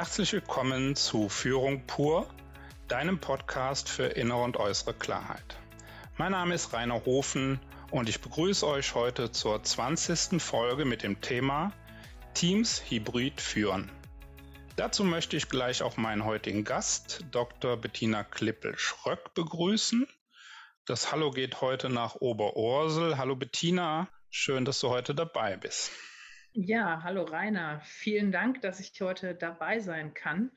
Herzlich willkommen zu Führung pur, deinem Podcast für innere und äußere Klarheit. Mein Name ist Rainer Hofen und ich begrüße euch heute zur 20. Folge mit dem Thema Teams Hybrid führen. Dazu möchte ich gleich auch meinen heutigen Gast, Dr. Bettina Klippel-Schröck, begrüßen. Das Hallo geht heute nach Oberursel. Hallo Bettina, schön, dass du heute dabei bist. Ja, hallo Rainer. Vielen Dank, dass ich heute dabei sein kann.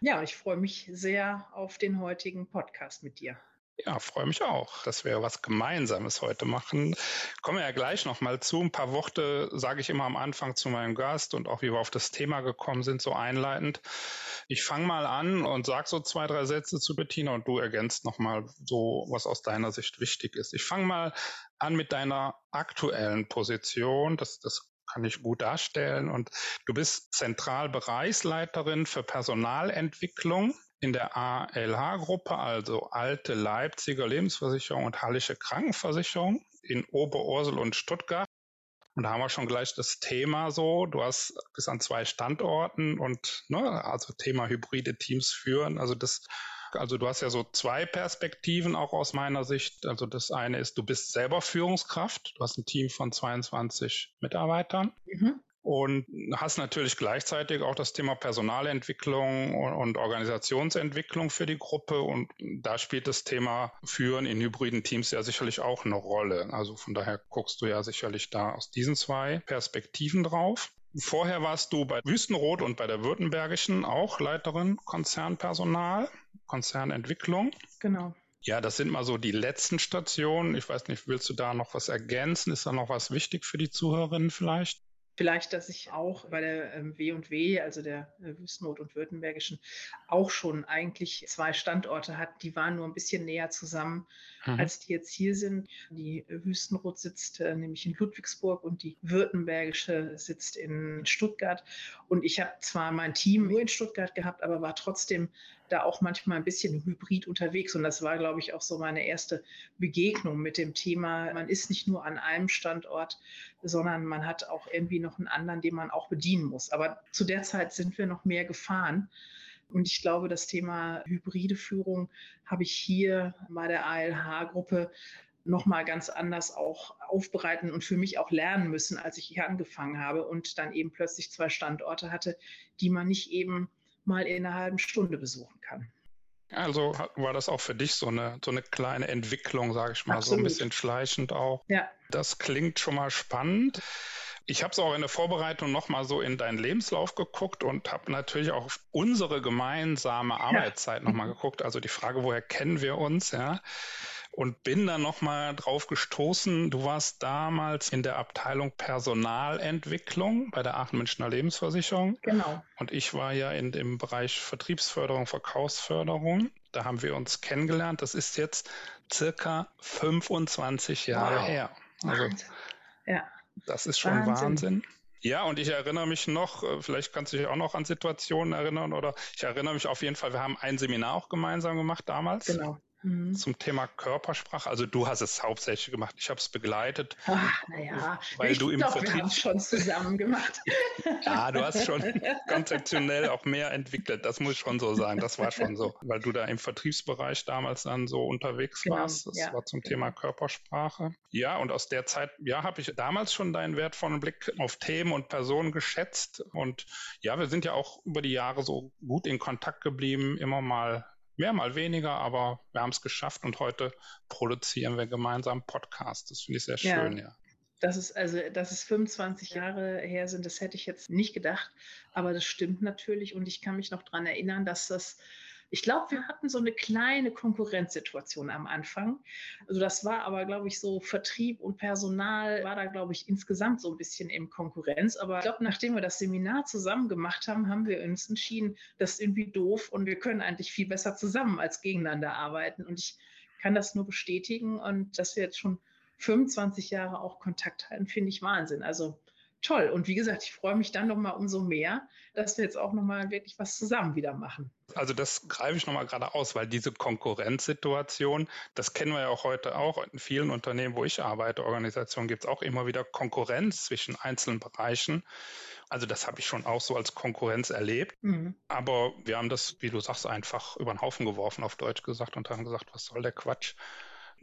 Ja, ich freue mich sehr auf den heutigen Podcast mit dir. Ja, freue mich auch, dass wir was Gemeinsames heute machen. Kommen wir ja gleich nochmal zu. Ein paar Worte sage ich immer am Anfang zu meinem Gast und auch wie wir auf das Thema gekommen sind, so einleitend. Ich fange mal an und sage so zwei, drei Sätze zu Bettina und du ergänzt nochmal so, was aus deiner Sicht wichtig ist. Ich fange mal an mit deiner aktuellen Position. Das, das kann ich gut darstellen. Und du bist Zentralbereichsleiterin für Personalentwicklung in der ALH-Gruppe, also Alte Leipziger Lebensversicherung und Hallische Krankenversicherung in Oberursel und Stuttgart. Und da haben wir schon gleich das Thema so. Du hast bis an zwei Standorten und ne, also Thema hybride Teams führen. Also das also du hast ja so zwei Perspektiven auch aus meiner Sicht. Also das eine ist, du bist selber Führungskraft. Du hast ein Team von 22 Mitarbeitern. Mhm. Und hast natürlich gleichzeitig auch das Thema Personalentwicklung und Organisationsentwicklung für die Gruppe. Und da spielt das Thema Führen in hybriden Teams ja sicherlich auch eine Rolle. Also von daher guckst du ja sicherlich da aus diesen zwei Perspektiven drauf. Vorher warst du bei Wüstenrot und bei der Württembergischen auch Leiterin Konzernpersonal, Konzernentwicklung. Genau. Ja, das sind mal so die letzten Stationen. Ich weiß nicht, willst du da noch was ergänzen? Ist da noch was wichtig für die Zuhörerinnen vielleicht? Vielleicht, dass ich auch bei der ähm, W&W, also der äh, Wüstennot und Württembergischen, auch schon eigentlich zwei Standorte hat. Die waren nur ein bisschen näher zusammen, mhm. als die jetzt hier sind. Die Wüstenrot sitzt äh, nämlich in Ludwigsburg und die Württembergische sitzt in Stuttgart. Und ich habe zwar mein Team nur in Stuttgart gehabt, aber war trotzdem da auch manchmal ein bisschen hybrid unterwegs. Und das war, glaube ich, auch so meine erste Begegnung mit dem Thema. Man ist nicht nur an einem Standort, sondern man hat auch irgendwie noch einen anderen, den man auch bedienen muss. Aber zu der Zeit sind wir noch mehr gefahren. Und ich glaube, das Thema hybride Führung habe ich hier bei der ALH-Gruppe nochmal ganz anders auch aufbereiten und für mich auch lernen müssen, als ich hier angefangen habe und dann eben plötzlich zwei Standorte hatte, die man nicht eben mal in einer halben Stunde besuchen kann. Also war das auch für dich so eine, so eine kleine Entwicklung, sage ich mal, Absolut. so ein bisschen schleichend auch. Ja. Das klingt schon mal spannend. Ich habe es auch in der Vorbereitung nochmal so in deinen Lebenslauf geguckt und habe natürlich auch auf unsere gemeinsame Arbeitszeit ja. nochmal geguckt. Also die Frage, woher kennen wir uns, ja und bin dann nochmal drauf gestoßen. Du warst damals in der Abteilung Personalentwicklung bei der Aachen Münchner Lebensversicherung. Genau. Und ich war ja in dem Bereich Vertriebsförderung, Verkaufsförderung. Da haben wir uns kennengelernt. Das ist jetzt circa 25 Jahre wow. her. Also, ja. Das ist schon Wahnsinn. Wahnsinn. Ja, und ich erinnere mich noch, äh, vielleicht kannst du dich auch noch an Situationen erinnern oder ich erinnere mich auf jeden Fall, wir haben ein Seminar auch gemeinsam gemacht damals. Genau mhm. zum Thema Körpersprache. Also du hast es hauptsächlich gemacht. Ich habe es begleitet. Naja, weil ich du im glaub, Vertrieb wir haben es schon zusammen gemacht. ja, du hast schon konzeptionell auch mehr entwickelt. Das muss ich schon so sagen. Das war schon so, weil du da im Vertriebsbereich damals dann so unterwegs genau, warst. Das ja. war zum Thema Körpersprache. Ja, und aus der Zeit, ja, habe ich damals schon deinen wertvollen Blick auf Themen und Personen geschätzt. Und ja, wir sind ja auch über die Jahre so gut in Kontakt geblieben, immer mal Mehr, mal weniger, aber wir haben es geschafft und heute produzieren wir gemeinsam Podcast. Das finde ich sehr schön, ja. ja. Das ist also, dass es 25 Jahre her sind, das hätte ich jetzt nicht gedacht, aber das stimmt natürlich und ich kann mich noch daran erinnern, dass das ich glaube, wir hatten so eine kleine Konkurrenzsituation am Anfang. Also das war aber, glaube ich, so Vertrieb und Personal war da, glaube ich, insgesamt so ein bisschen im Konkurrenz. Aber ich glaube, nachdem wir das Seminar zusammen gemacht haben, haben wir uns entschieden, das ist irgendwie doof und wir können eigentlich viel besser zusammen als gegeneinander arbeiten. Und ich kann das nur bestätigen und dass wir jetzt schon 25 Jahre auch Kontakt halten, finde ich Wahnsinn. Also toll. Und wie gesagt, ich freue mich dann nochmal umso mehr, dass wir jetzt auch nochmal wirklich was zusammen wieder machen. Also das greife ich nochmal gerade aus, weil diese Konkurrenzsituation, das kennen wir ja auch heute auch in vielen Unternehmen, wo ich arbeite, Organisationen, gibt es auch immer wieder Konkurrenz zwischen einzelnen Bereichen. Also das habe ich schon auch so als Konkurrenz erlebt. Mhm. Aber wir haben das, wie du sagst, einfach über den Haufen geworfen, auf Deutsch gesagt, und haben gesagt, was soll der Quatsch?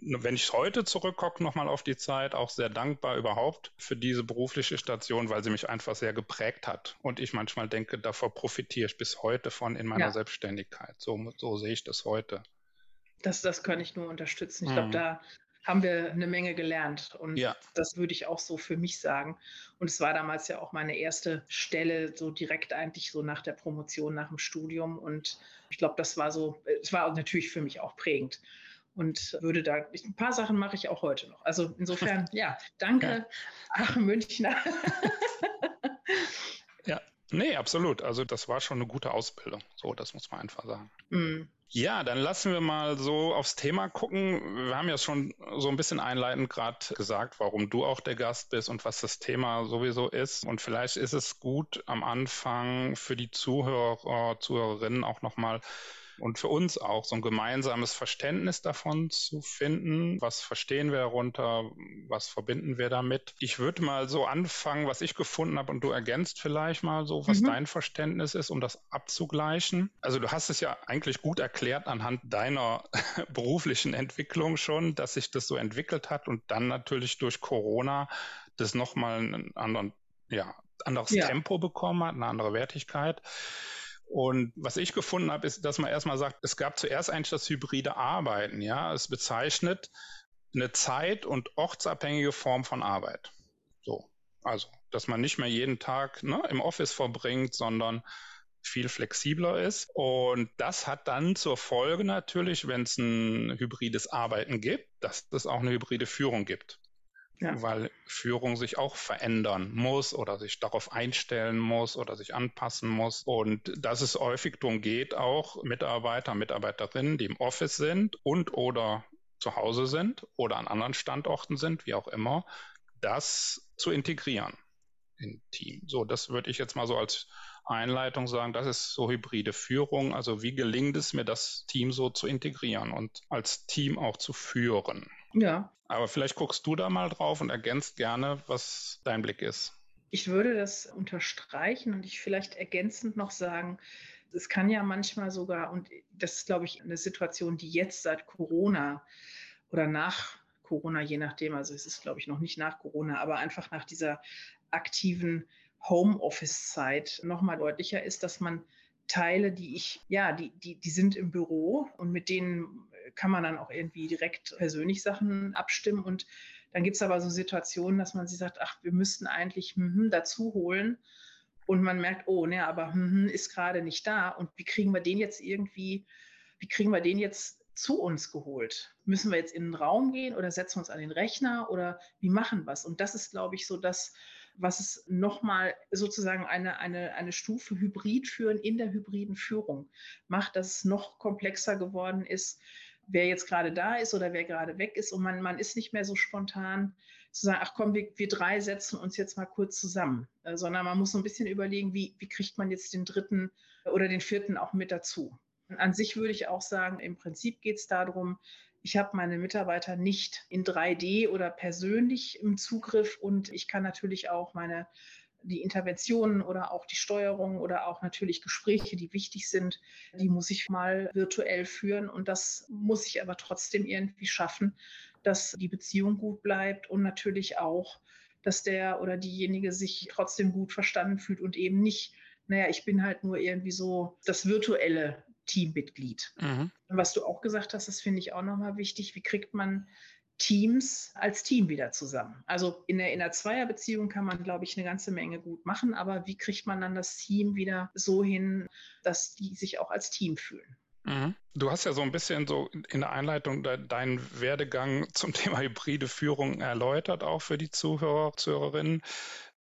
Wenn ich heute zurückgucke, nochmal auf die Zeit, auch sehr dankbar überhaupt für diese berufliche Station, weil sie mich einfach sehr geprägt hat. Und ich manchmal denke, davor profitiere ich bis heute von in meiner ja. Selbstständigkeit. So, so sehe ich das heute. Das, das kann ich nur unterstützen. Ich mhm. glaube, da haben wir eine Menge gelernt. Und ja. das würde ich auch so für mich sagen. Und es war damals ja auch meine erste Stelle, so direkt eigentlich so nach der Promotion, nach dem Studium. Und ich glaube, das war so, es war natürlich für mich auch prägend und würde da, ein paar Sachen mache ich auch heute noch. Also insofern, ja, danke. Ach, Münchner. ja, nee, absolut. Also das war schon eine gute Ausbildung. So, das muss man einfach sagen. Mm. Ja, dann lassen wir mal so aufs Thema gucken. Wir haben ja schon so ein bisschen einleitend gerade gesagt, warum du auch der Gast bist und was das Thema sowieso ist. Und vielleicht ist es gut am Anfang für die Zuhörer, Zuhörerinnen auch nochmal und für uns auch so ein gemeinsames Verständnis davon zu finden. Was verstehen wir darunter? Was verbinden wir damit? Ich würde mal so anfangen, was ich gefunden habe und du ergänzt vielleicht mal so, was mhm. dein Verständnis ist, um das abzugleichen. Also du hast es ja eigentlich gut erklärt anhand deiner beruflichen Entwicklung schon, dass sich das so entwickelt hat und dann natürlich durch Corona das nochmal einen anderen, ja, anderes ja. Tempo bekommen hat, eine andere Wertigkeit. Und was ich gefunden habe, ist, dass man erstmal sagt, es gab zuerst eigentlich das hybride Arbeiten. Ja, es bezeichnet eine zeit- und ortsabhängige Form von Arbeit. So, also, dass man nicht mehr jeden Tag ne, im Office verbringt, sondern viel flexibler ist. Und das hat dann zur Folge natürlich, wenn es ein hybrides Arbeiten gibt, dass es auch eine hybride Führung gibt ja. weil Führung sich auch verändern muss oder sich darauf einstellen muss oder sich anpassen muss. Und dass es häufig darum geht, auch Mitarbeiter, Mitarbeiterinnen, die im Office sind und oder zu Hause sind oder an anderen Standorten sind, wie auch immer, das zu integrieren in Team. So, das würde ich jetzt mal so als Einleitung sagen, das ist so hybride Führung. Also wie gelingt es mir, das Team so zu integrieren und als Team auch zu führen? Ja. Aber vielleicht guckst du da mal drauf und ergänzt gerne, was dein Blick ist. Ich würde das unterstreichen und ich vielleicht ergänzend noch sagen, es kann ja manchmal sogar, und das ist, glaube ich, eine Situation, die jetzt seit Corona oder nach Corona, je nachdem, also es ist, glaube ich, noch nicht nach Corona, aber einfach nach dieser aktiven Homeoffice-Zeit nochmal deutlicher ist, dass man Teile, die ich, ja, die, die, die sind im Büro und mit denen kann man dann auch irgendwie direkt persönlich Sachen abstimmen. Und dann gibt es aber so Situationen, dass man sich sagt, ach, wir müssten eigentlich hm, dazu holen. Und man merkt, oh, ne, aber hm, ist gerade nicht da. Und wie kriegen wir den jetzt irgendwie, wie kriegen wir den jetzt zu uns geholt? Müssen wir jetzt in den Raum gehen oder setzen wir uns an den Rechner oder wie machen wir es? Und das ist, glaube ich, so das, was es nochmal sozusagen eine, eine, eine Stufe Hybrid führen in der hybriden Führung macht, dass es noch komplexer geworden ist, wer jetzt gerade da ist oder wer gerade weg ist. Und man, man ist nicht mehr so spontan zu sagen, ach komm, wir, wir drei setzen uns jetzt mal kurz zusammen, äh, sondern man muss so ein bisschen überlegen, wie, wie kriegt man jetzt den dritten oder den vierten auch mit dazu. Und an sich würde ich auch sagen, im Prinzip geht es darum, ich habe meine Mitarbeiter nicht in 3D oder persönlich im Zugriff und ich kann natürlich auch meine die Interventionen oder auch die Steuerung oder auch natürlich Gespräche, die wichtig sind, die muss ich mal virtuell führen. Und das muss ich aber trotzdem irgendwie schaffen, dass die Beziehung gut bleibt und natürlich auch, dass der oder diejenige sich trotzdem gut verstanden fühlt und eben nicht, naja, ich bin halt nur irgendwie so das virtuelle Teammitglied. Mhm. Was du auch gesagt hast, das finde ich auch nochmal wichtig. Wie kriegt man Teams als Team wieder zusammen. Also in der, in der Zweierbeziehung kann man, glaube ich, eine ganze Menge gut machen, aber wie kriegt man dann das Team wieder so hin, dass die sich auch als Team fühlen? Mhm. Du hast ja so ein bisschen so in der Einleitung deinen Werdegang zum Thema hybride Führung erläutert, auch für die Zuhörer, Zuhörerinnen.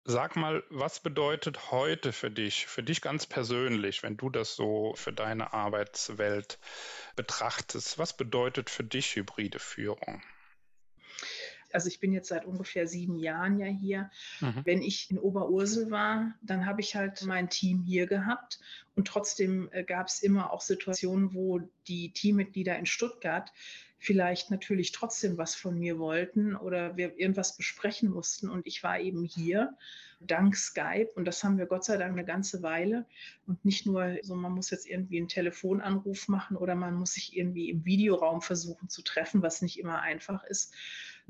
Sag mal, was bedeutet heute für dich, für dich ganz persönlich, wenn du das so für deine Arbeitswelt betrachtest? Was bedeutet für dich hybride Führung? Also ich bin jetzt seit ungefähr sieben Jahren ja hier. Mhm. Wenn ich in Oberursel war, dann habe ich halt mein Team hier gehabt. Und trotzdem äh, gab es immer auch Situationen, wo die Teammitglieder in Stuttgart vielleicht natürlich trotzdem was von mir wollten oder wir irgendwas besprechen mussten. Und ich war eben hier dank Skype und das haben wir Gott sei Dank eine ganze Weile. Und nicht nur so, man muss jetzt irgendwie einen Telefonanruf machen oder man muss sich irgendwie im Videoraum versuchen zu treffen, was nicht immer einfach ist.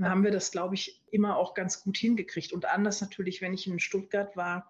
Dann haben wir das, glaube ich, immer auch ganz gut hingekriegt. Und anders natürlich, wenn ich in Stuttgart war,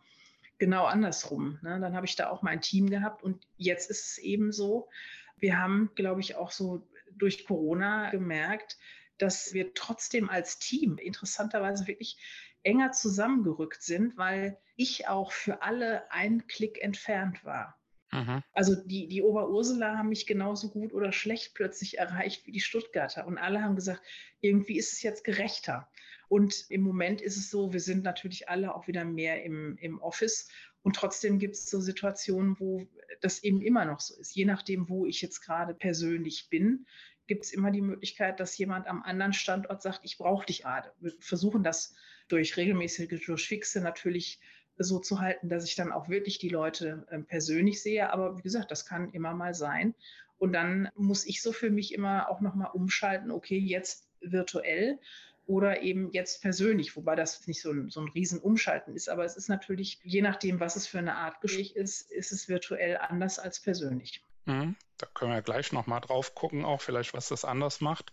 genau andersrum. Ne? Dann habe ich da auch mein Team gehabt und jetzt ist es eben so. Wir haben, glaube ich, auch so durch Corona gemerkt, dass wir trotzdem als Team interessanterweise wirklich enger zusammengerückt sind, weil ich auch für alle einen Klick entfernt war. Mhm. Also die, die Oberursula haben mich genauso gut oder schlecht plötzlich erreicht wie die Stuttgarter. Und alle haben gesagt, irgendwie ist es jetzt gerechter. Und im Moment ist es so, wir sind natürlich alle auch wieder mehr im, im Office. Und trotzdem gibt es so Situationen, wo das eben immer noch so ist. Je nachdem, wo ich jetzt gerade persönlich bin, gibt es immer die Möglichkeit, dass jemand am anderen Standort sagt, ich brauche dich gerade. Wir versuchen das durch regelmäßige Durchfixe natürlich so zu halten, dass ich dann auch wirklich die Leute äh, persönlich sehe. Aber wie gesagt, das kann immer mal sein. Und dann muss ich so für mich immer auch nochmal umschalten, okay, jetzt virtuell oder eben jetzt persönlich, wobei das nicht so ein, so ein Riesenumschalten ist. Aber es ist natürlich, je nachdem, was es für eine Art Gespräch ist, ist es virtuell anders als persönlich. Mhm. Da können wir gleich nochmal drauf gucken, auch vielleicht, was das anders macht.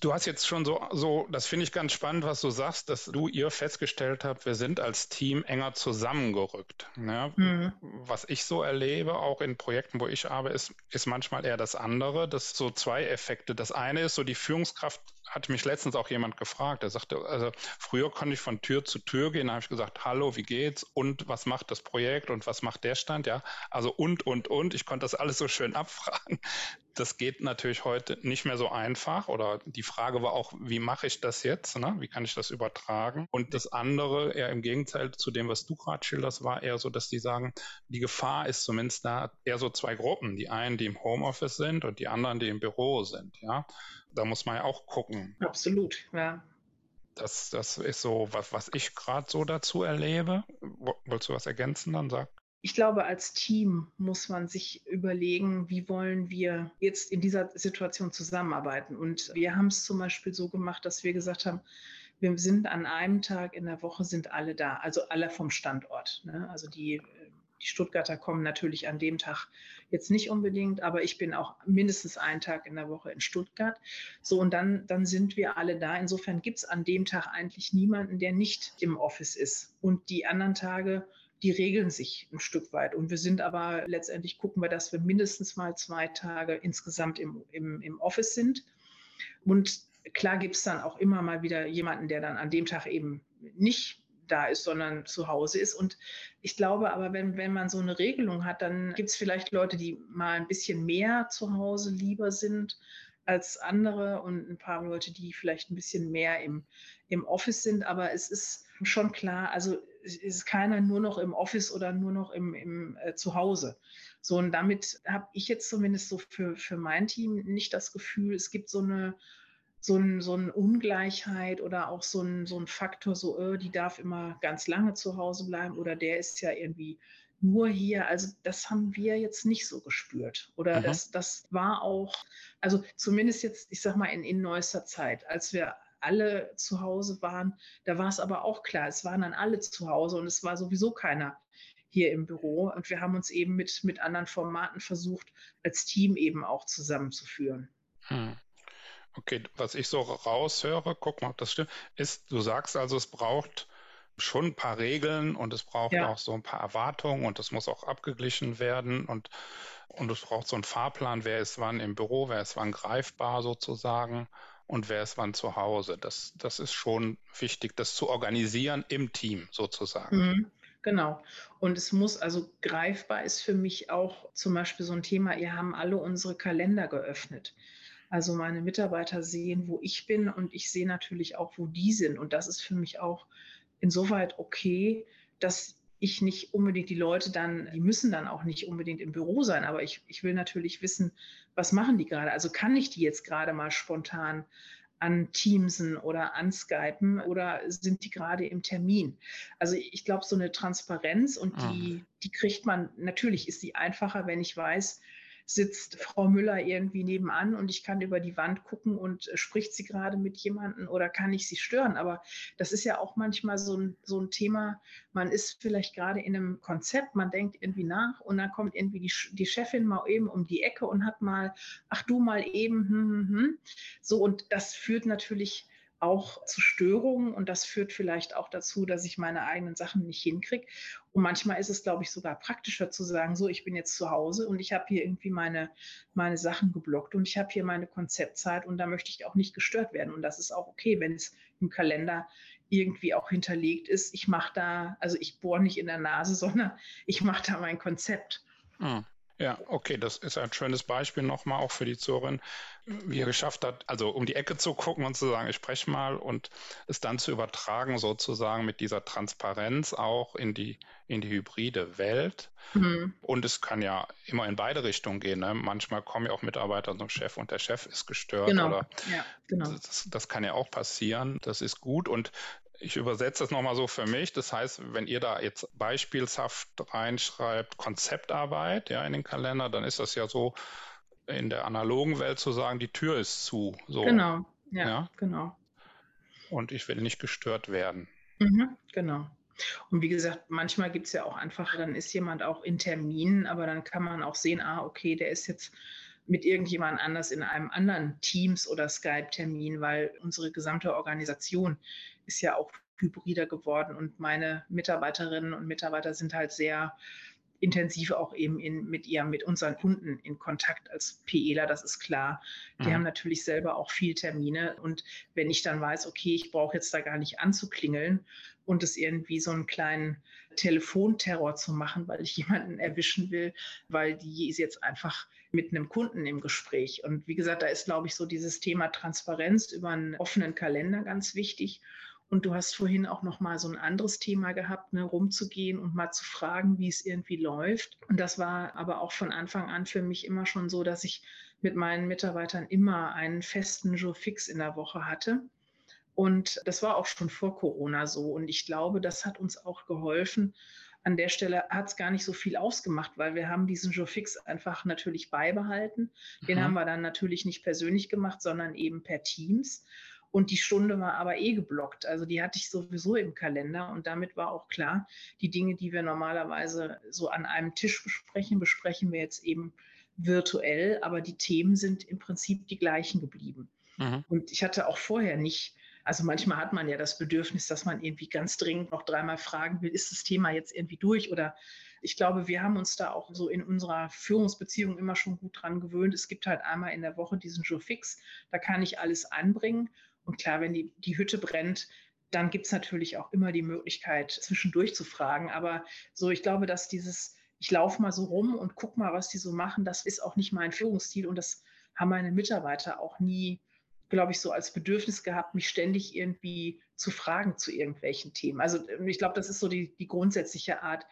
Du hast jetzt schon so, so, das finde ich ganz spannend, was du sagst, dass du ihr festgestellt habt, wir sind als Team enger zusammengerückt. Ja, mhm. Was ich so erlebe, auch in Projekten, wo ich arbeite, ist, ist manchmal eher das andere. Das so zwei Effekte. Das eine ist so, die Führungskraft hat mich letztens auch jemand gefragt. Er sagte, also früher konnte ich von Tür zu Tür gehen, da habe ich gesagt, hallo, wie geht's und was macht das Projekt und was macht der Stand, ja? Also und und und. Ich konnte das alles so schön abfragen. Das geht natürlich heute nicht mehr so einfach. Oder die Frage war auch, wie mache ich das jetzt? Ne? Wie kann ich das übertragen? Und das andere, eher im Gegenteil zu dem, was du gerade schilderst, war eher so, dass die sagen, die Gefahr ist zumindest da eher so zwei Gruppen. Die einen, die im Homeoffice sind und die anderen, die im Büro sind. Ja, da muss man ja auch gucken. Absolut, ja. Das, das ist so, was, was ich gerade so dazu erlebe. Wolltest du was ergänzen? Dann sag. Ich glaube, als Team muss man sich überlegen, wie wollen wir jetzt in dieser Situation zusammenarbeiten. Und wir haben es zum Beispiel so gemacht, dass wir gesagt haben, wir sind an einem Tag in der Woche sind alle da, also alle vom Standort. Ne? Also die die Stuttgarter kommen natürlich an dem Tag jetzt nicht unbedingt, aber ich bin auch mindestens einen Tag in der Woche in Stuttgart. So, und dann, dann sind wir alle da. Insofern gibt es an dem Tag eigentlich niemanden, der nicht im Office ist. Und die anderen Tage, die regeln sich ein Stück weit. Und wir sind aber letztendlich gucken wir, dass wir mindestens mal zwei Tage insgesamt im, im, im Office sind. Und klar gibt es dann auch immer mal wieder jemanden, der dann an dem Tag eben nicht da ist, sondern zu Hause ist. Und ich glaube aber, wenn, wenn man so eine Regelung hat, dann gibt es vielleicht Leute, die mal ein bisschen mehr zu Hause lieber sind als andere und ein paar Leute, die vielleicht ein bisschen mehr im, im Office sind. Aber es ist schon klar, also ist keiner nur noch im Office oder nur noch im, im äh, Zuhause. So, und damit habe ich jetzt zumindest so für, für mein Team nicht das Gefühl, es gibt so eine so, ein, so eine Ungleichheit oder auch so ein, so ein Faktor, so, oh, die darf immer ganz lange zu Hause bleiben oder der ist ja irgendwie nur hier. Also das haben wir jetzt nicht so gespürt. Oder mhm. das, das war auch, also zumindest jetzt, ich sag mal, in, in neuester Zeit, als wir alle zu Hause waren, da war es aber auch klar, es waren dann alle zu Hause und es war sowieso keiner hier im Büro. Und wir haben uns eben mit, mit anderen Formaten versucht, als Team eben auch zusammenzuführen. Hm. Okay, was ich so raushöre, guck mal, ob das stimmt, ist, du sagst also, es braucht schon ein paar Regeln und es braucht ja. auch so ein paar Erwartungen und es muss auch abgeglichen werden und, und es braucht so einen Fahrplan, wer ist wann im Büro, wer ist wann greifbar sozusagen und wer ist wann zu Hause. Das, das ist schon wichtig, das zu organisieren im Team sozusagen. Mhm. Genau. Und es muss also greifbar ist für mich auch zum Beispiel so ein Thema, ihr haben alle unsere Kalender geöffnet. Also meine Mitarbeiter sehen, wo ich bin und ich sehe natürlich auch, wo die sind. Und das ist für mich auch insoweit okay, dass ich nicht unbedingt die Leute dann, die müssen dann auch nicht unbedingt im Büro sein, aber ich, ich will natürlich wissen, was machen die gerade? Also kann ich die jetzt gerade mal spontan an Teamsen oder an Skypen oder sind die gerade im Termin? Also ich glaube, so eine Transparenz und die, ah. die kriegt man, natürlich ist sie einfacher, wenn ich weiß, sitzt Frau Müller irgendwie nebenan und ich kann über die Wand gucken und äh, spricht sie gerade mit jemandem oder kann ich sie stören? Aber das ist ja auch manchmal so ein, so ein Thema, man ist vielleicht gerade in einem Konzept, man denkt irgendwie nach und dann kommt irgendwie die, die Chefin mal eben um die Ecke und hat mal, ach du mal eben, hm, hm, hm. so und das führt natürlich auch zu Störungen und das führt vielleicht auch dazu, dass ich meine eigenen Sachen nicht hinkriege. Und manchmal ist es, glaube ich, sogar praktischer zu sagen, so, ich bin jetzt zu Hause und ich habe hier irgendwie meine, meine Sachen geblockt und ich habe hier meine Konzeptzeit und da möchte ich auch nicht gestört werden. Und das ist auch okay, wenn es im Kalender irgendwie auch hinterlegt ist. Ich mache da, also ich bohre nicht in der Nase, sondern ich mache da mein Konzept. Hm. Ja, okay, das ist ein schönes Beispiel nochmal auch für die Zuhörerin, wie er geschafft hat, also um die Ecke zu gucken und zu sagen, ich spreche mal und es dann zu übertragen sozusagen mit dieser Transparenz auch in die, in die hybride Welt. Mhm. Und es kann ja immer in beide Richtungen gehen. Ne? Manchmal kommen ja auch Mitarbeiter zum Chef und der Chef ist gestört. Genau. Oder ja, genau. Das, das kann ja auch passieren. Das ist gut. Und ich übersetze das nochmal so für mich. Das heißt, wenn ihr da jetzt beispielshaft reinschreibt Konzeptarbeit ja, in den Kalender, dann ist das ja so in der analogen Welt zu sagen, die Tür ist zu. So. Genau, ja, ja, genau. Und ich will nicht gestört werden. Mhm, genau. Und wie gesagt, manchmal gibt es ja auch einfach, dann ist jemand auch in Terminen, aber dann kann man auch sehen, ah, okay, der ist jetzt mit irgendjemand anders in einem anderen Teams- oder Skype-Termin, weil unsere gesamte Organisation ist ja auch hybrider geworden und meine Mitarbeiterinnen und Mitarbeiter sind halt sehr intensiv auch eben in, mit ihr, mit unseren Kunden in Kontakt als PEler, das ist klar. Die mhm. haben natürlich selber auch viel Termine und wenn ich dann weiß, okay, ich brauche jetzt da gar nicht anzuklingeln und es irgendwie so einen kleinen Telefonterror zu machen, weil ich jemanden erwischen will, weil die ist jetzt einfach mit einem Kunden im Gespräch. Und wie gesagt, da ist, glaube ich, so dieses Thema Transparenz über einen offenen Kalender ganz wichtig. Und du hast vorhin auch noch mal so ein anderes Thema gehabt, ne, rumzugehen und mal zu fragen, wie es irgendwie läuft. Und das war aber auch von Anfang an für mich immer schon so, dass ich mit meinen Mitarbeitern immer einen festen Jour fix in der Woche hatte. Und das war auch schon vor Corona so. Und ich glaube, das hat uns auch geholfen. An der Stelle hat es gar nicht so viel ausgemacht, weil wir haben diesen Jour fix einfach natürlich beibehalten. Den mhm. haben wir dann natürlich nicht persönlich gemacht, sondern eben per Teams. Und die Stunde war aber eh geblockt. Also die hatte ich sowieso im Kalender. Und damit war auch klar, die Dinge, die wir normalerweise so an einem Tisch besprechen, besprechen wir jetzt eben virtuell. Aber die Themen sind im Prinzip die gleichen geblieben. Mhm. Und ich hatte auch vorher nicht, also manchmal hat man ja das Bedürfnis, dass man irgendwie ganz dringend noch dreimal fragen will, ist das Thema jetzt irgendwie durch oder ich glaube, wir haben uns da auch so in unserer Führungsbeziehung immer schon gut dran gewöhnt. Es gibt halt einmal in der Woche diesen Jour fix, da kann ich alles anbringen. Und klar, wenn die, die Hütte brennt, dann gibt es natürlich auch immer die Möglichkeit, zwischendurch zu fragen. Aber so, ich glaube, dass dieses, ich laufe mal so rum und gucke mal, was die so machen, das ist auch nicht mein Führungsstil und das haben meine Mitarbeiter auch nie, glaube ich, so als Bedürfnis gehabt, mich ständig irgendwie zu fragen zu irgendwelchen Themen. Also ich glaube, das ist so die, die grundsätzliche Art,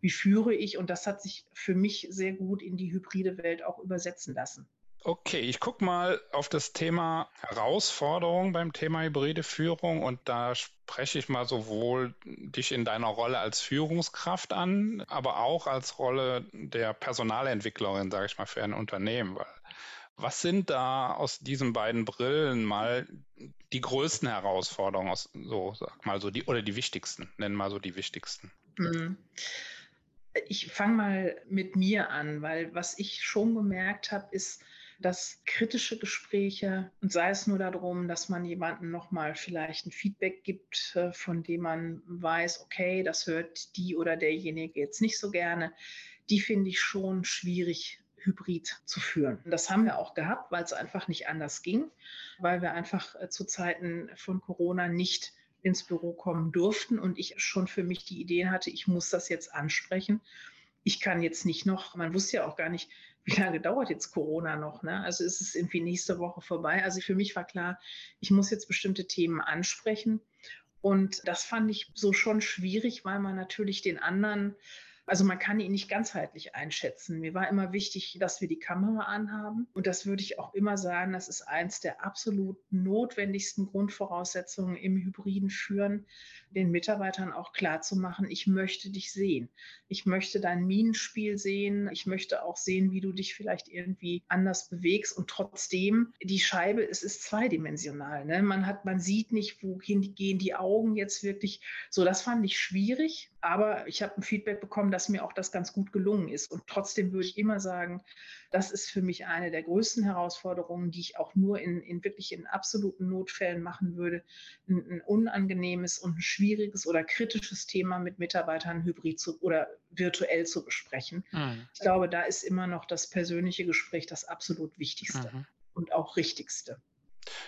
wie führe ich und das hat sich für mich sehr gut in die hybride Welt auch übersetzen lassen. Okay, ich gucke mal auf das Thema Herausforderungen beim Thema hybride Führung und da spreche ich mal sowohl dich in deiner Rolle als Führungskraft an, aber auch als Rolle der Personalentwicklerin, sage ich mal, für ein Unternehmen. Was sind da aus diesen beiden Brillen mal die größten Herausforderungen, aus, so sag mal so die oder die wichtigsten? Nennen mal so die wichtigsten. Mhm. Ich fange mal mit mir an, weil was ich schon gemerkt habe, ist, dass kritische Gespräche, und sei es nur darum, dass man jemandem nochmal vielleicht ein Feedback gibt, äh, von dem man weiß, okay, das hört die oder derjenige jetzt nicht so gerne, die finde ich schon schwierig hybrid zu führen. Das haben wir auch gehabt, weil es einfach nicht anders ging, weil wir einfach äh, zu Zeiten von Corona nicht ins Büro kommen durften und ich schon für mich die Idee hatte, ich muss das jetzt ansprechen. Ich kann jetzt nicht noch, man wusste ja auch gar nicht, wie lange dauert jetzt Corona noch? Ne? Also ist es irgendwie nächste Woche vorbei. Also für mich war klar, ich muss jetzt bestimmte Themen ansprechen. Und das fand ich so schon schwierig, weil man natürlich den anderen Also man kann ihn nicht ganzheitlich einschätzen. Mir war immer wichtig, dass wir die Kamera anhaben. Und das würde ich auch immer sagen, das ist eins der absolut notwendigsten Grundvoraussetzungen im hybriden Führen, den Mitarbeitern auch klar zu machen, ich möchte dich sehen. Ich möchte dein Minenspiel sehen. Ich möchte auch sehen, wie du dich vielleicht irgendwie anders bewegst. Und trotzdem, die Scheibe, es ist zweidimensional. Ne? Man hat, man sieht nicht, wohin gehen die Augen jetzt wirklich. So, das fand ich schwierig. Aber ich habe ein Feedback bekommen, dass mir auch das ganz gut gelungen ist. Und trotzdem würde ich immer sagen, das ist für mich eine der größten Herausforderungen, die ich auch nur in, in wirklich in absoluten Notfällen machen würde. Ein, ein, unangenehmes und ein schwieriges oder kritisches Thema mit Mitarbeitern hybrid zu, oder virtuell zu besprechen. Mhm. Ich glaube, da ist immer noch das persönliche Gespräch das absolut Wichtigste mhm. und auch Richtigste.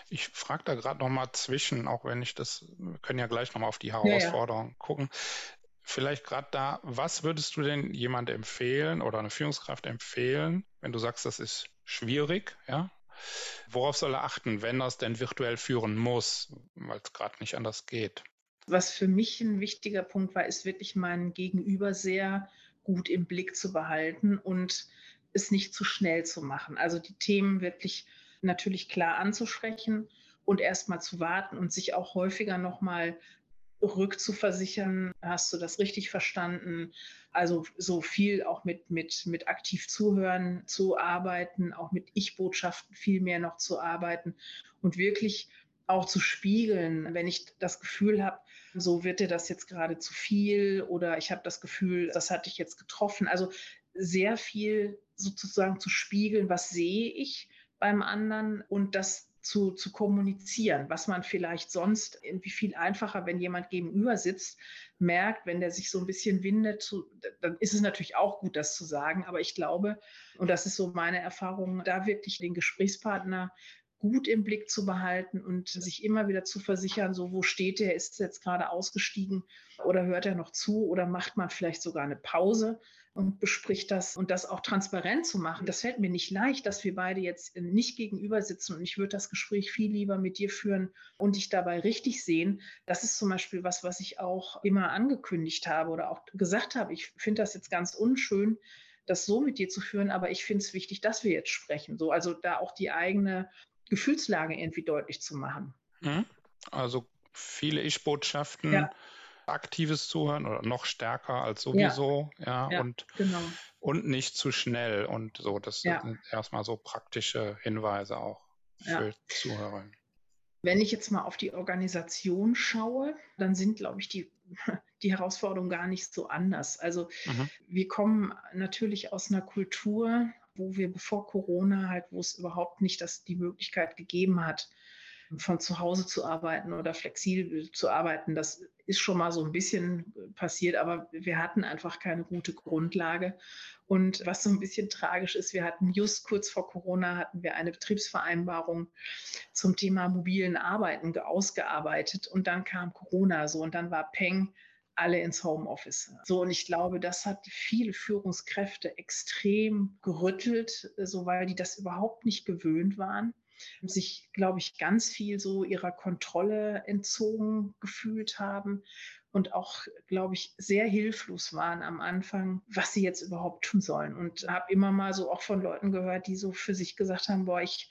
Ich frage da gerade noch mal zwischen, auch wenn ich das, wir können ja gleich noch mal auf die Herausforderungen ja, ja. gucken vielleicht gerade da, was würdest du denn jemand empfehlen oder eine Führungskraft empfehlen, wenn du sagst, das ist schwierig, ja? Worauf soll er achten, wenn er es denn virtuell führen muss, weil es gerade nicht anders geht? Was für mich ein wichtiger Punkt war, ist wirklich mein Gegenüber sehr gut im Blick zu behalten und es nicht zu schnell zu machen. Also die Themen wirklich natürlich klar anzusprechen und erstmal zu warten und sich auch häufiger nochmal rückzuversichern. Hast du das richtig verstanden? Also so viel auch mit, mit, mit aktiv zuhören zu arbeiten, auch mit Ich-Botschaften viel mehr noch zu arbeiten und wirklich auch zu spiegeln, wenn ich das Gefühl habe, so wird dir das jetzt gerade zu viel oder ich habe das Gefühl, das hatte ich jetzt getroffen. Also sehr viel sozusagen zu spiegeln, was sehe ich beim anderen und das zu, zu kommunizieren, was man vielleicht sonst irgendwie viel einfacher, wenn jemand gegenüber sitzt, merkt, wenn der sich so ein bisschen windet, zu, dann ist es natürlich auch gut, das zu sagen. Aber ich glaube, und das ist so meine Erfahrung, da wirklich den Gesprächspartner gut im Blick zu behalten und sich immer wieder zu versichern, so wo steht er, ist jetzt gerade ausgestiegen oder hört er noch zu oder macht man vielleicht sogar eine Pause und bespricht das und das auch transparent zu machen. Das fällt mir nicht leicht, dass wir beide jetzt nicht gegenüber sitzen und ich würde das Gespräch viel lieber mit dir führen und dich dabei richtig sehen. Das ist zum Beispiel was, was ich auch immer angekündigt habe oder auch gesagt habe. Ich finde das jetzt ganz unschön, das so mit dir zu führen, aber ich finde es wichtig, dass wir jetzt sprechen. So, also da auch die eigene Gefühlslage irgendwie deutlich zu machen. Mhm. Also viele Ich-Botschaften. Ja aktives Zuhören oder noch stärker als sowieso, ja, ja, ja und, genau. und nicht zu schnell und so. Das ja. sind erstmal so praktische Hinweise auch für Zuhörer. Wenn ich jetzt mal auf die Organisation schaue, dann sind, glaube ich, die, die Herausforderungen gar nicht so anders. Also mhm. wir kommen natürlich aus einer Kultur, wo wir bevor Corona halt, wo es überhaupt nicht das, die Möglichkeit gegeben hat, von zu Hause zu arbeiten oder flexibel zu arbeiten. Das ist schon mal so ein bisschen passiert, aber wir hatten einfach keine gute Grundlage. Und was so ein bisschen tragisch ist, wir hatten just kurz vor Corona hatten wir eine Betriebsvereinbarung zum Thema mobilen Arbeiten ausgearbeitet und dann kam Corona so und dann war Peng alle ins Homeoffice. So, und ich glaube, das hat viele Führungskräfte extrem gerüttelt, so weil die das überhaupt nicht gewöhnt waren sich, glaube ich, ganz viel so ihrer Kontrolle entzogen gefühlt haben und auch, glaube ich, sehr hilflos waren am Anfang, was sie jetzt überhaupt tun sollen. Und habe immer mal so auch von Leuten gehört, die so für sich gesagt haben, boah, ich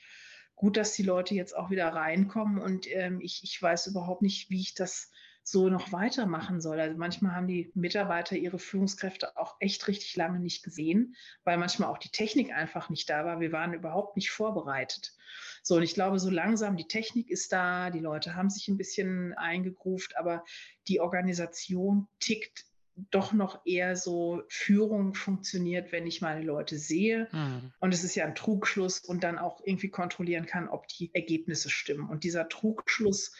gut, dass die Leute jetzt auch wieder reinkommen und ähm, ich, ich weiß überhaupt nicht, wie ich das so noch weitermachen soll. Also manchmal haben die Mitarbeiter ihre Führungskräfte auch echt richtig lange nicht gesehen, weil manchmal auch die Technik einfach nicht da war. Wir waren überhaupt nicht vorbereitet. So, und ich glaube, so langsam, die Technik ist da, die Leute haben sich ein bisschen eingegruft, aber die Organisation tickt doch noch eher so Führung funktioniert, wenn ich meine Leute sehe. Mhm. Und es ist ja ein Trugschluss und dann auch irgendwie kontrollieren kann, ob die Ergebnisse stimmen. Und dieser Trugschluss,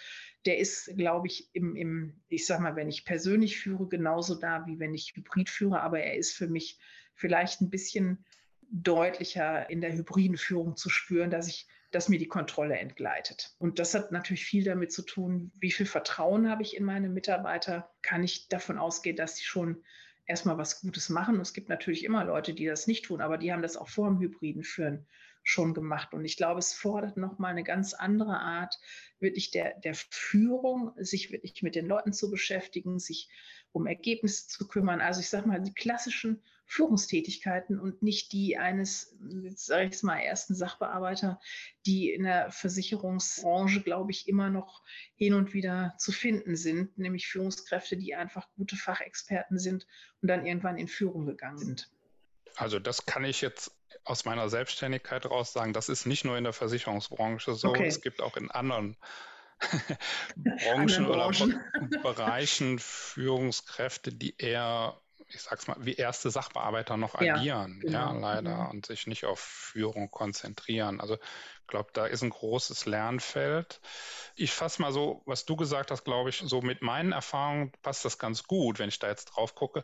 der ist, glaube ich, im, im, ich sag mal, wenn ich persönlich führe, genauso da, wie wenn ich hybrid führe, aber er ist für mich vielleicht ein bisschen deutlicher in der hybriden Führung zu spüren, dass ich, dass mir die Kontrolle entgleitet. Und das hat natürlich viel damit zu tun, wie viel Vertrauen habe ich in meine Mitarbeiter? Kann ich davon ausgehen, dass sie schon erstmal was Gutes machen? Und es gibt natürlich immer Leute, die das nicht tun, aber die haben das auch vor dem hybriden Führen schon gemacht. Und ich glaube, es fordert nochmal eine ganz andere Art wirklich der, der Führung, sich wirklich mit den Leuten zu beschäftigen, sich um Ergebnisse zu kümmern. Also ich sage mal, die klassischen Führungstätigkeiten und nicht die eines, sage ich mal, ersten Sachbearbeiter, die in der Versicherungsbranche, glaube ich, immer noch hin und wieder zu finden sind, nämlich Führungskräfte, die einfach gute Fachexperten sind und dann irgendwann in Führung gegangen sind. Also das kann ich jetzt aus meiner Selbstständigkeit raus sagen, das ist nicht nur in der Versicherungsbranche so, Okay. es gibt auch in anderen Branchen oder Branchen. Be- Bereichen Führungskräfte, die eher, ich sag's mal, wie erste Sachbearbeiter noch Ja, agieren, ja, genau. leider, Mhm. und sich nicht auf Führung konzentrieren. Also ich glaube, da ist ein großes Lernfeld. Ich fasse mal so, was du gesagt hast, glaube ich, so mit meinen Erfahrungen passt das ganz gut, wenn ich da jetzt drauf gucke.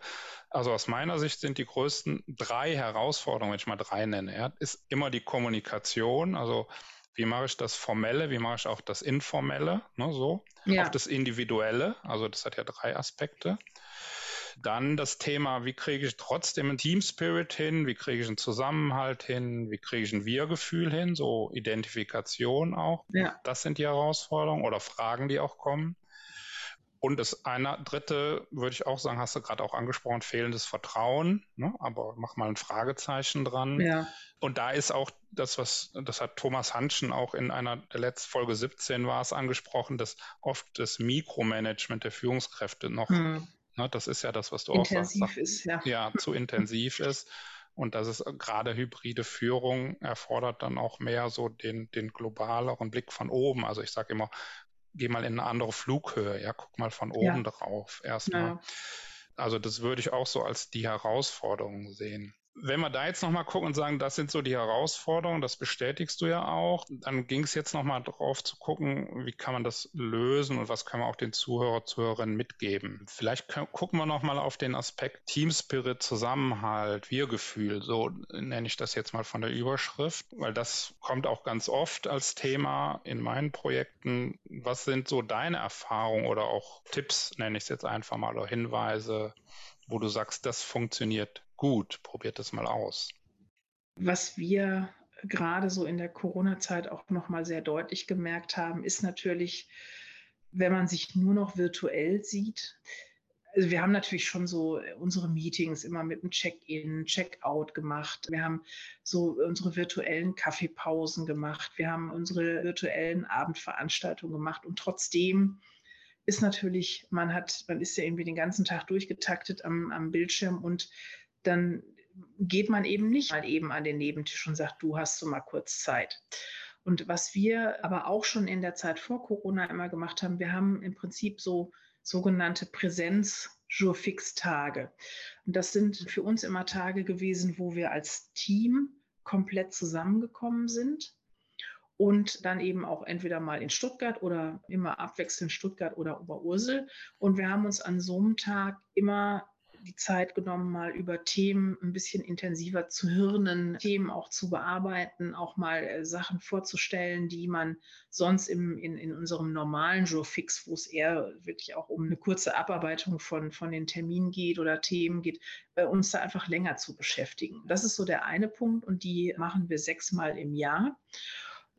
Also aus meiner Sicht sind die größten drei Herausforderungen, wenn ich mal drei nenne, ja, ist immer die Kommunikation, also wie mache ich das Formelle, wie mache ich auch das Informelle, ne, so. Ja, Auch das Individuelle, also das hat ja drei Aspekte. Dann das Thema, wie kriege ich trotzdem einen Team Spirit hin, wie kriege ich einen Zusammenhalt hin, wie kriege ich ein Wir-Gefühl hin, so Identifikation auch. ja, Das sind die Herausforderungen oder Fragen, die auch kommen. Und das eine dritte, würde ich auch sagen, hast du gerade auch angesprochen, fehlendes Vertrauen, ne? aber mach mal ein Fragezeichen dran. ja, Und da ist auch das, was, das hat Thomas Hanschen auch in einer der letzten Folge 17 war es angesprochen, dass oft das Mikromanagement der Führungskräfte noch, hm. Ne, das ist ja das, was du auch sagst, intensiv ist, ja. ja, zu intensiv ist. Und dass es gerade hybride Führung erfordert dann auch mehr so den, den globaleren Blick von oben. Also ich sage immer, geh mal in eine andere Flughöhe, ja, guck mal von Ja. oben drauf erstmal. Ja. Also das würde ich auch so als die Herausforderung sehen. Wenn wir da jetzt nochmal gucken und sagen, das sind so die Herausforderungen, das bestätigst du ja auch, dann ging es jetzt nochmal drauf zu gucken, wie kann man das lösen und was können wir auch den Zuhörer, Zuhörerinnen mitgeben. Vielleicht können, gucken wir nochmal auf den Aspekt Team Spirit, Zusammenhalt, Wir-Gefühl, so nenne ich das jetzt mal von der Überschrift, weil das kommt auch ganz oft als Thema in meinen Projekten. Was sind so deine Erfahrungen oder auch Tipps, nenne ich es jetzt einfach mal, oder Hinweise, wo du sagst, das funktioniert gut, probiert das mal aus. Was wir gerade so in der Corona-Zeit auch nochmal sehr deutlich gemerkt haben, ist natürlich, wenn man sich nur noch virtuell sieht. Also wir haben natürlich schon so unsere Meetings immer mit einem Check-in, Check-out gemacht. Wir haben so unsere virtuellen Kaffeepausen gemacht. Wir haben unsere virtuellen Abendveranstaltungen gemacht. Und trotzdem ist natürlich, man hat, man ist ja irgendwie den ganzen Tag durchgetaktet am, am Bildschirm und dann geht man eben nicht mal eben an den Nebentisch und sagt, du hast so mal kurz Zeit. Und was wir aber auch schon in der Zeit vor Corona immer gemacht haben, wir haben im Prinzip so sogenannte Präsenz-Jour-Fix-Tage. Und das sind für uns immer Tage gewesen, wo wir als Team komplett zusammengekommen sind und dann eben auch entweder mal in Stuttgart oder immer abwechselnd Stuttgart oder Oberursel. Und wir haben uns an so einem Tag immer die Zeit genommen, mal über Themen ein bisschen intensiver zu hirnen, Themen auch zu bearbeiten, auch mal äh, Sachen vorzustellen, die man sonst im, in, in unserem normalen Jour fix, wo es eher wirklich auch um eine kurze Abarbeitung von, von den Terminen geht oder Themen geht, äh, uns da einfach länger zu beschäftigen. Das ist so der eine Punkt und die machen wir sechsmal im Jahr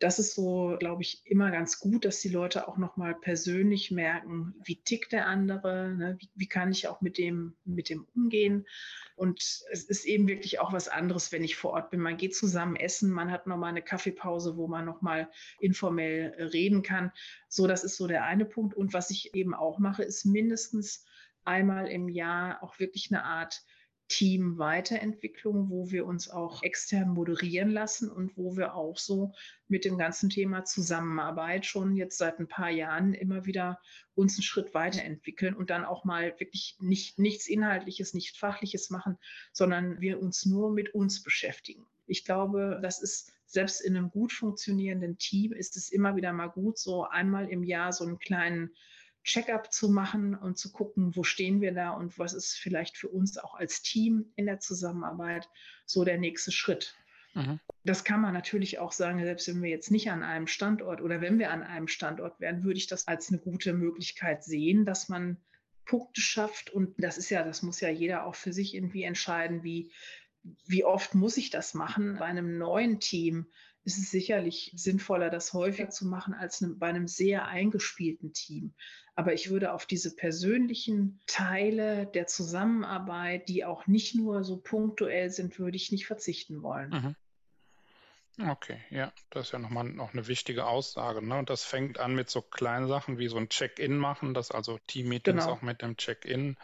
das ist so, glaube ich, immer ganz gut, dass die Leute auch nochmal persönlich merken, wie tickt der andere, ne? wie, wie, kann ich auch mit dem, mit dem umgehen. Und es ist eben wirklich auch was anderes, wenn ich vor Ort bin. Man geht zusammen essen, man hat nochmal eine Kaffeepause, wo man nochmal informell reden kann. So, das ist so der eine Punkt. Und was ich eben auch mache, ist mindestens einmal im Jahr auch wirklich eine Art Team-Weiterentwicklung, wo wir uns auch extern moderieren lassen und wo wir auch so mit dem ganzen Thema Zusammenarbeit schon jetzt seit ein paar Jahren immer wieder uns einen Schritt weiterentwickeln und dann auch mal wirklich nicht, nichts Inhaltliches, nicht Fachliches machen, sondern wir uns nur mit uns beschäftigen. Ich glaube, das ist selbst in einem gut funktionierenden Team ist es immer wieder mal gut, so einmal im Jahr so einen kleinen Check-up zu machen und zu gucken, wo stehen wir da und was ist vielleicht für uns auch als Team in der Zusammenarbeit so der nächste Schritt. Mhm. Das kann man natürlich auch sagen, selbst wenn wir jetzt nicht an einem Standort oder wenn wir an einem Standort wären, würde ich das als eine gute Möglichkeit sehen, dass man Punkte schafft. Und das ist ja, das muss ja jeder auch für sich irgendwie entscheiden, wie, wie oft muss ich das machen. Bei einem neuen Team ist es sicherlich sinnvoller, das häufiger zu machen als bei einem sehr eingespielten Team. Aber ich würde auf diese persönlichen Teile der Zusammenarbeit, die auch nicht nur so punktuell sind, würde ich nicht verzichten wollen. Mhm. Okay, ja, das ist ja nochmal noch eine wichtige Aussage. Ne? Und das fängt an mit so kleinen Sachen wie so ein Check-in machen, dass also Team-Meetings genau. auch mit dem Check-in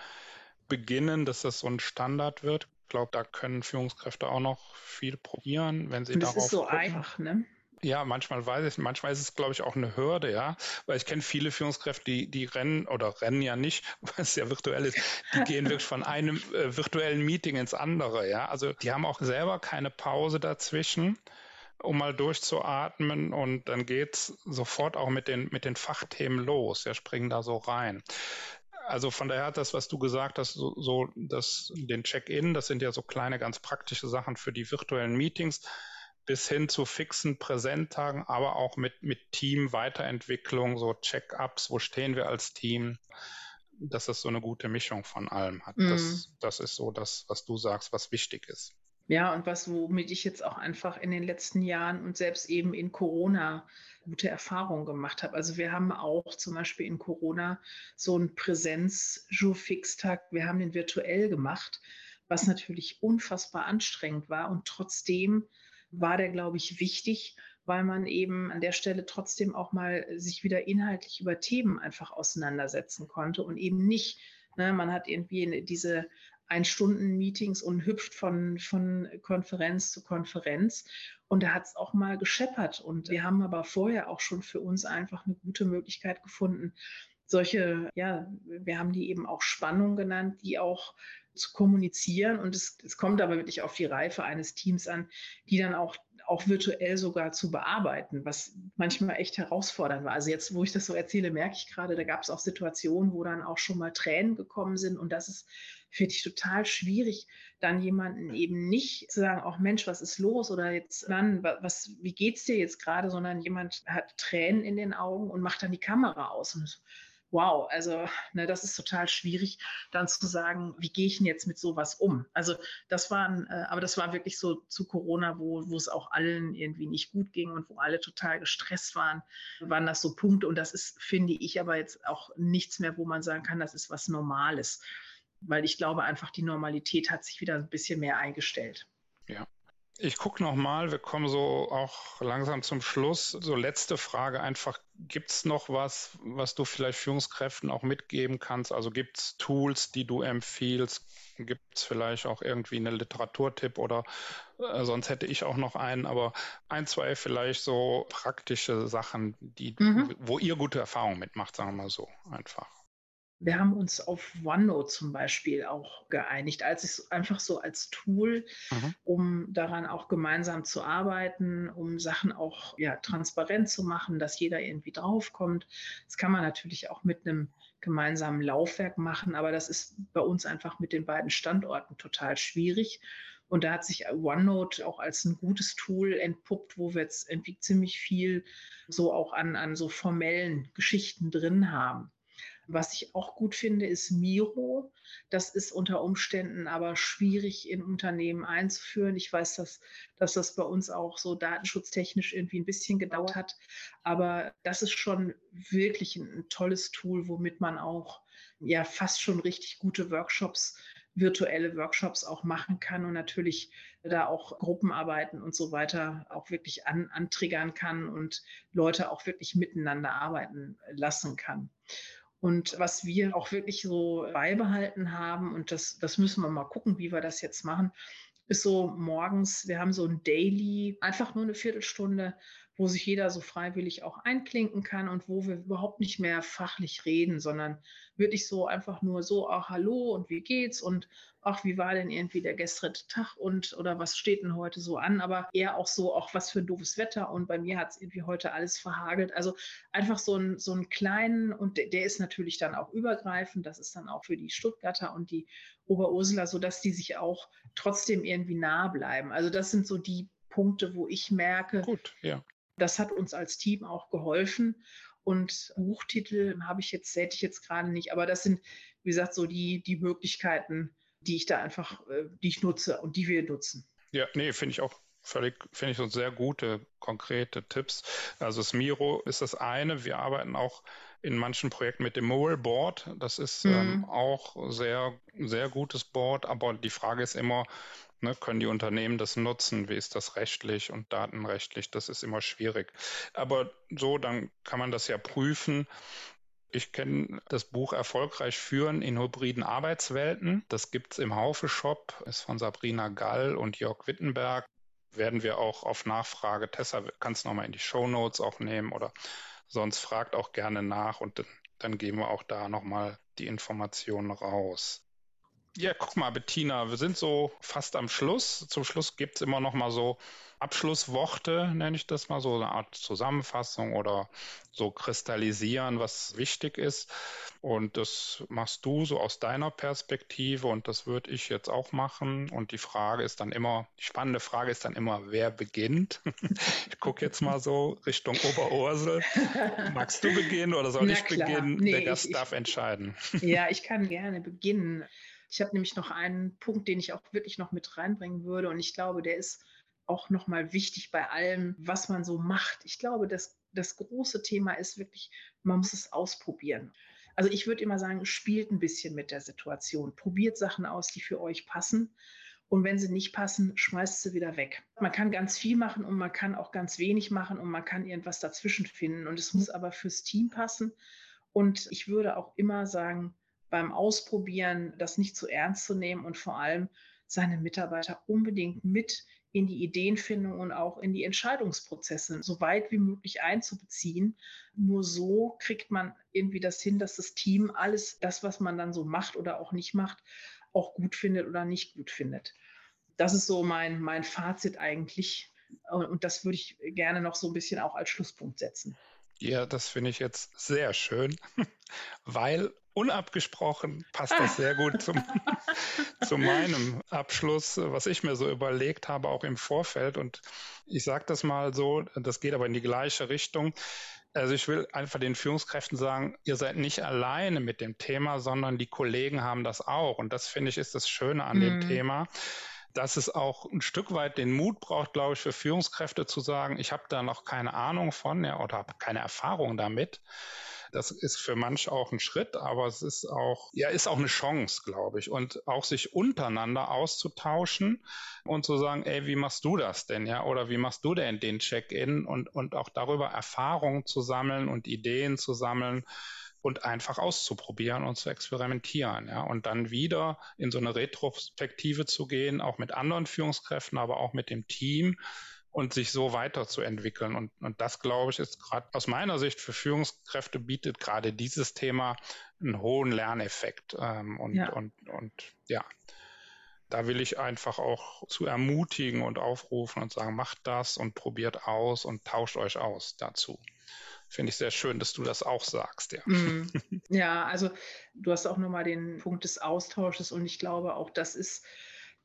beginnen, dass das so ein Standard wird. Ich glaube, da können Führungskräfte auch noch viel probieren, wenn sie Und das darauf. Das ist so gucken. einfach, ne? Ja, manchmal weiß ich, manchmal ist es, glaube ich, auch eine Hürde, ja. Weil ich kenne viele Führungskräfte, die, die rennen oder rennen ja nicht, weil es ja virtuell ist, die gehen wirklich von einem äh, virtuellen Meeting ins andere, ja. Also die haben auch selber keine Pause dazwischen um mal durchzuatmen und dann geht's sofort auch mit den, mit den Fachthemen los. Ja, springen da so rein. Also von daher hat das, was du gesagt hast, so, so das, den Check-in, das sind ja so kleine, ganz praktische Sachen für die virtuellen Meetings, bis hin zu fixen Präsenttagen, aber auch mit, mit Team-Weiterentwicklung, so Check-ups, wo stehen wir als Team, dass es so eine gute Mischung von allem hat. Mm. Das, mhm. das ist so das, was du sagst, was wichtig ist. Ja, und was, womit ich jetzt auch einfach in den letzten Jahren und selbst eben in Corona gute Erfahrungen gemacht habe. Also wir haben auch zum Beispiel in Corona so einen Präsenz-Jour-Fix-Tag, wir haben den virtuell gemacht, was natürlich unfassbar anstrengend war. Und trotzdem war der, glaube ich, wichtig, weil man eben an der Stelle trotzdem auch mal sich wieder inhaltlich über Themen einfach auseinandersetzen konnte und eben nicht, ne, man hat irgendwie diese ein-Stunden-Meetings und hüpft von, von Konferenz zu Konferenz. Und da hat es auch mal gescheppert. Und wir haben aber vorher auch schon für uns einfach eine gute Möglichkeit gefunden, solche, ja, wir haben die eben auch Spannung genannt, die auch zu kommunizieren. Und es, es kommt aber wirklich auf die Reife eines Teams an, die dann auch auch virtuell sogar zu bearbeiten, was manchmal echt herausfordernd war. Also jetzt, wo ich das so erzähle, merke ich gerade, da gab es auch Situationen, wo dann auch schon mal Tränen gekommen sind. Und das ist, finde ich, total schwierig, dann jemanden eben nicht zu sagen, auch Mensch, was ist los? Oder jetzt, Mann, was, wie geht's dir jetzt gerade? Sondern jemand hat Tränen in den Augen und macht dann die Kamera aus. Und wow, also ne, das ist total schwierig, dann zu sagen, wie gehe ich denn jetzt mit sowas um? Also das waren, äh, aber das war wirklich so zu Corona, wo, wo es auch allen irgendwie nicht gut ging und wo alle total gestresst waren, waren das so Punkte. Und das ist, finde ich, aber jetzt auch nichts mehr, wo man sagen kann, das ist was Normales. Weil ich glaube einfach, die Normalität hat sich wieder ein bisschen mehr eingestellt. Ja, ich gucke nochmal, wir kommen so auch langsam zum Schluss. So letzte Frage einfach, gibt es noch was, was du vielleicht Führungskräften auch mitgeben kannst? Also gibt es Tools, die du empfiehlst? Gibt es vielleicht auch irgendwie einen Literaturtipp oder äh, sonst hätte ich auch noch einen, aber ein, zwei vielleicht so praktische Sachen, die, mhm. wo ihr gute Erfahrungen mitmacht, sagen wir mal so einfach. Wir haben uns auf OneNote zum Beispiel auch geeinigt, als es einfach so als Tool, mhm. um daran auch gemeinsam zu arbeiten, um Sachen auch ja, transparent zu machen, dass jeder irgendwie draufkommt. Das kann man natürlich auch mit einem gemeinsamen Laufwerk machen, aber das ist bei uns einfach mit den beiden Standorten total schwierig. Und da hat sich OneNote auch als ein gutes Tool entpuppt, wo wir jetzt irgendwie ziemlich viel so auch an, an so formellen Geschichten drin haben. Was ich auch gut finde, ist Miro. Das ist unter Umständen aber schwierig in Unternehmen einzuführen. Ich weiß, dass, dass das bei uns auch so datenschutztechnisch irgendwie ein bisschen gedauert hat. Aber das ist schon wirklich ein, ein tolles Tool, womit man auch ja fast schon richtig gute Workshops virtuelle Workshops auch machen kann und natürlich da auch Gruppenarbeiten und so weiter auch wirklich an, antriggern kann und Leute auch wirklich miteinander arbeiten lassen kann. Und was wir auch wirklich so beibehalten haben, und das, das müssen wir mal gucken, wie wir das jetzt machen, ist so morgens, wir haben so ein Daily, einfach nur eine Viertelstunde, wo sich jeder so freiwillig auch einklinken kann und wo wir überhaupt nicht mehr fachlich reden, sondern wirklich so einfach nur so, ach hallo und wie geht's und ach, wie war denn irgendwie der gestrige Tag und oder was steht denn heute so an, aber eher auch so, auch was für ein doofes Wetter und bei mir hat es irgendwie heute alles verhagelt. Also einfach so, ein, so einen kleinen und der, der ist natürlich dann auch übergreifend, das ist dann auch für die Stuttgarter und die Oberursula, sodass die sich auch trotzdem irgendwie nah bleiben. Also das sind so die Punkte, wo ich merke, Gut, ja. Das hat uns als Team auch geholfen. Und Buchtitel habe ich jetzt, hätte ich jetzt gerade nicht, aber das sind, wie gesagt, so die, die Möglichkeiten, die ich da einfach, äh, die ich nutze und die wir nutzen. Ja, nee, finde ich auch völlig, finde ich, so sehr gute, konkrete Tipps. Also Smiro ist das eine. Wir arbeiten auch in manchen Projekten mit dem Mole Board. Das ist mhm. ähm, auch sehr, sehr gutes Board. Aber die Frage ist immer, ne, können die Unternehmen das nutzen? Wie ist das rechtlich und datenrechtlich? Das ist immer schwierig. Aber so, dann kann man das ja prüfen. Ich kenne das Buch Erfolgreich führen in hybriden Arbeitswelten. Das gibt es im Haufe-Shop, ist von Sabrina Gall und Jörg Wittenberg. Werden wir auch auf Nachfrage, Tessa kannst du nochmal in die Show Notes auch nehmen oder sonst fragt auch gerne nach und dann geben wir auch da nochmal die Informationen raus. Ja, guck mal, Bettina, wir sind so fast am Schluss. Zum Schluss gibt es immer noch mal so Abschlussworte, nenne ich das mal, so eine Art Zusammenfassung oder so kristallisieren, was wichtig ist. Und das machst du so aus deiner Perspektive und das würde ich jetzt auch machen. Und die Frage ist dann immer, die spannende Frage ist dann immer, wer beginnt? ich gucke jetzt mal so Richtung Oberursel. Magst du beginnen oder soll Na ich klar. beginnen? Nee, Der Gast ich, darf entscheiden. ja, ich kann gerne beginnen. Ich habe nämlich noch einen Punkt, den ich auch wirklich noch mit reinbringen würde. Und ich glaube, der ist auch nochmal wichtig bei allem, was man so macht. Ich glaube, das, das große Thema ist wirklich, man muss es ausprobieren. Also ich würde immer sagen, spielt ein bisschen mit der Situation. Probiert Sachen aus, die für euch passen. Und wenn sie nicht passen, schmeißt sie wieder weg. Man kann ganz viel machen und man kann auch ganz wenig machen und man kann irgendwas dazwischen finden. Und es muss aber fürs Team passen. Und ich würde auch immer sagen, beim Ausprobieren das nicht zu ernst zu nehmen und vor allem seine Mitarbeiter unbedingt mit in die Ideenfindung und auch in die Entscheidungsprozesse so weit wie möglich einzubeziehen. Nur so kriegt man irgendwie das hin, dass das Team alles das, was man dann so macht oder auch nicht macht, auch gut findet oder nicht gut findet. Das ist so mein, mein Fazit eigentlich. Und das würde ich gerne noch so ein bisschen auch als Schlusspunkt setzen. Ja, das finde ich jetzt sehr schön, weil unabgesprochen passt das sehr gut zum, zu meinem Abschluss, was ich mir so überlegt habe, auch im Vorfeld. Und ich sage das mal so, das geht aber in die gleiche Richtung. Also ich will einfach den Führungskräften sagen, ihr seid nicht alleine mit dem Thema, sondern die Kollegen haben das auch. Und das finde ich ist das Schöne an mhm. dem Thema dass es auch ein Stück weit den Mut braucht, glaube ich, für Führungskräfte zu sagen, ich habe da noch keine Ahnung von ja, oder habe keine Erfahrung damit. Das ist für manch auch ein Schritt, aber es ist auch, ja, ist auch eine Chance, glaube ich. Und auch sich untereinander auszutauschen und zu sagen, ey, wie machst du das denn, ja? Oder wie machst du denn den Check-in und, und auch darüber Erfahrungen zu sammeln und Ideen zu sammeln und einfach auszuprobieren und zu experimentieren, ja, und dann wieder in so eine Retrospektive zu gehen, auch mit anderen Führungskräften, aber auch mit dem Team und sich so weiterzuentwickeln. Und, und das, glaube ich, ist gerade aus meiner Sicht für Führungskräfte bietet gerade dieses Thema einen hohen Lerneffekt. Ähm, und, ja. und, und ja, da will ich einfach auch zu ermutigen und aufrufen und sagen, macht das und probiert aus und tauscht euch aus dazu. Finde ich sehr schön, dass du das auch sagst, ja. Mm, ja, also du hast auch nochmal den Punkt des Austausches und ich glaube auch, das ist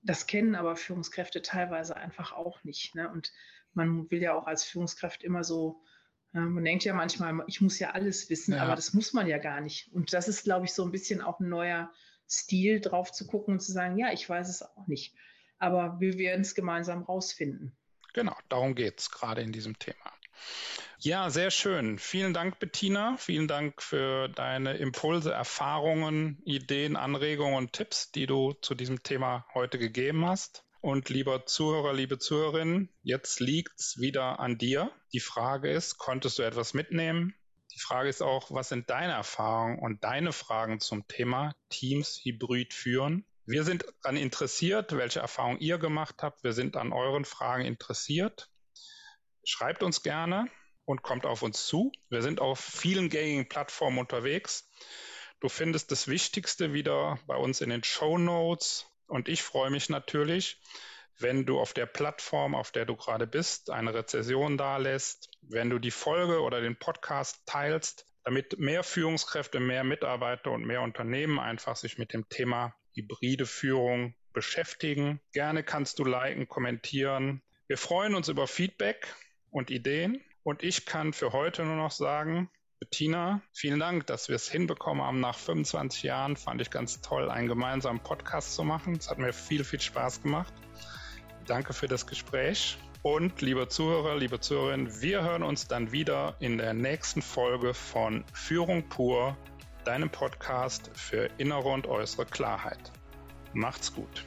das kennen aber Führungskräfte teilweise einfach auch nicht. Ne? Und man will ja auch als Führungskraft immer so, äh, man denkt ja manchmal, ich muss ja alles wissen, ja. aber das muss man ja gar nicht. Und das ist, glaube ich, so ein bisschen auch ein neuer Stil, drauf zu gucken und zu sagen, ja, ich weiß es auch nicht. Aber wir werden es gemeinsam rausfinden. Genau, darum geht es gerade in diesem Thema. Ja, sehr schön. Vielen Dank, Bettina. Vielen Dank für deine Impulse, Erfahrungen, Ideen, Anregungen und Tipps, die du zu diesem Thema heute gegeben hast. Und lieber Zuhörer, liebe Zuhörerinnen, jetzt liegt's wieder an dir. Die Frage ist, konntest du etwas mitnehmen? Die Frage ist auch, was sind deine Erfahrungen und deine Fragen zum Thema Teams hybrid führen? Wir sind daran interessiert, welche Erfahrungen ihr gemacht habt. Wir sind an euren Fragen interessiert. Schreibt uns gerne und kommt auf uns zu. Wir sind auf vielen gängigen Plattformen unterwegs. Du findest das Wichtigste wieder bei uns in den Show Notes. Und ich freue mich natürlich, wenn du auf der Plattform, auf der du gerade bist, eine Rezession dalässt, wenn du die Folge oder den Podcast teilst, damit mehr Führungskräfte, mehr Mitarbeiter und mehr Unternehmen einfach sich mit dem Thema hybride Führung beschäftigen. Gerne kannst du liken, kommentieren. Wir freuen uns über Feedback und Ideen. Und ich kann für heute nur noch sagen, Bettina, vielen Dank, dass wir es hinbekommen haben. Nach 25 Jahren fand ich ganz toll, einen gemeinsamen Podcast zu machen. Es hat mir viel, viel Spaß gemacht. Danke für das Gespräch. Und liebe Zuhörer, liebe Zuhörerinnen, wir hören uns dann wieder in der nächsten Folge von Führung pur, deinem Podcast für innere und äußere Klarheit. Macht's gut.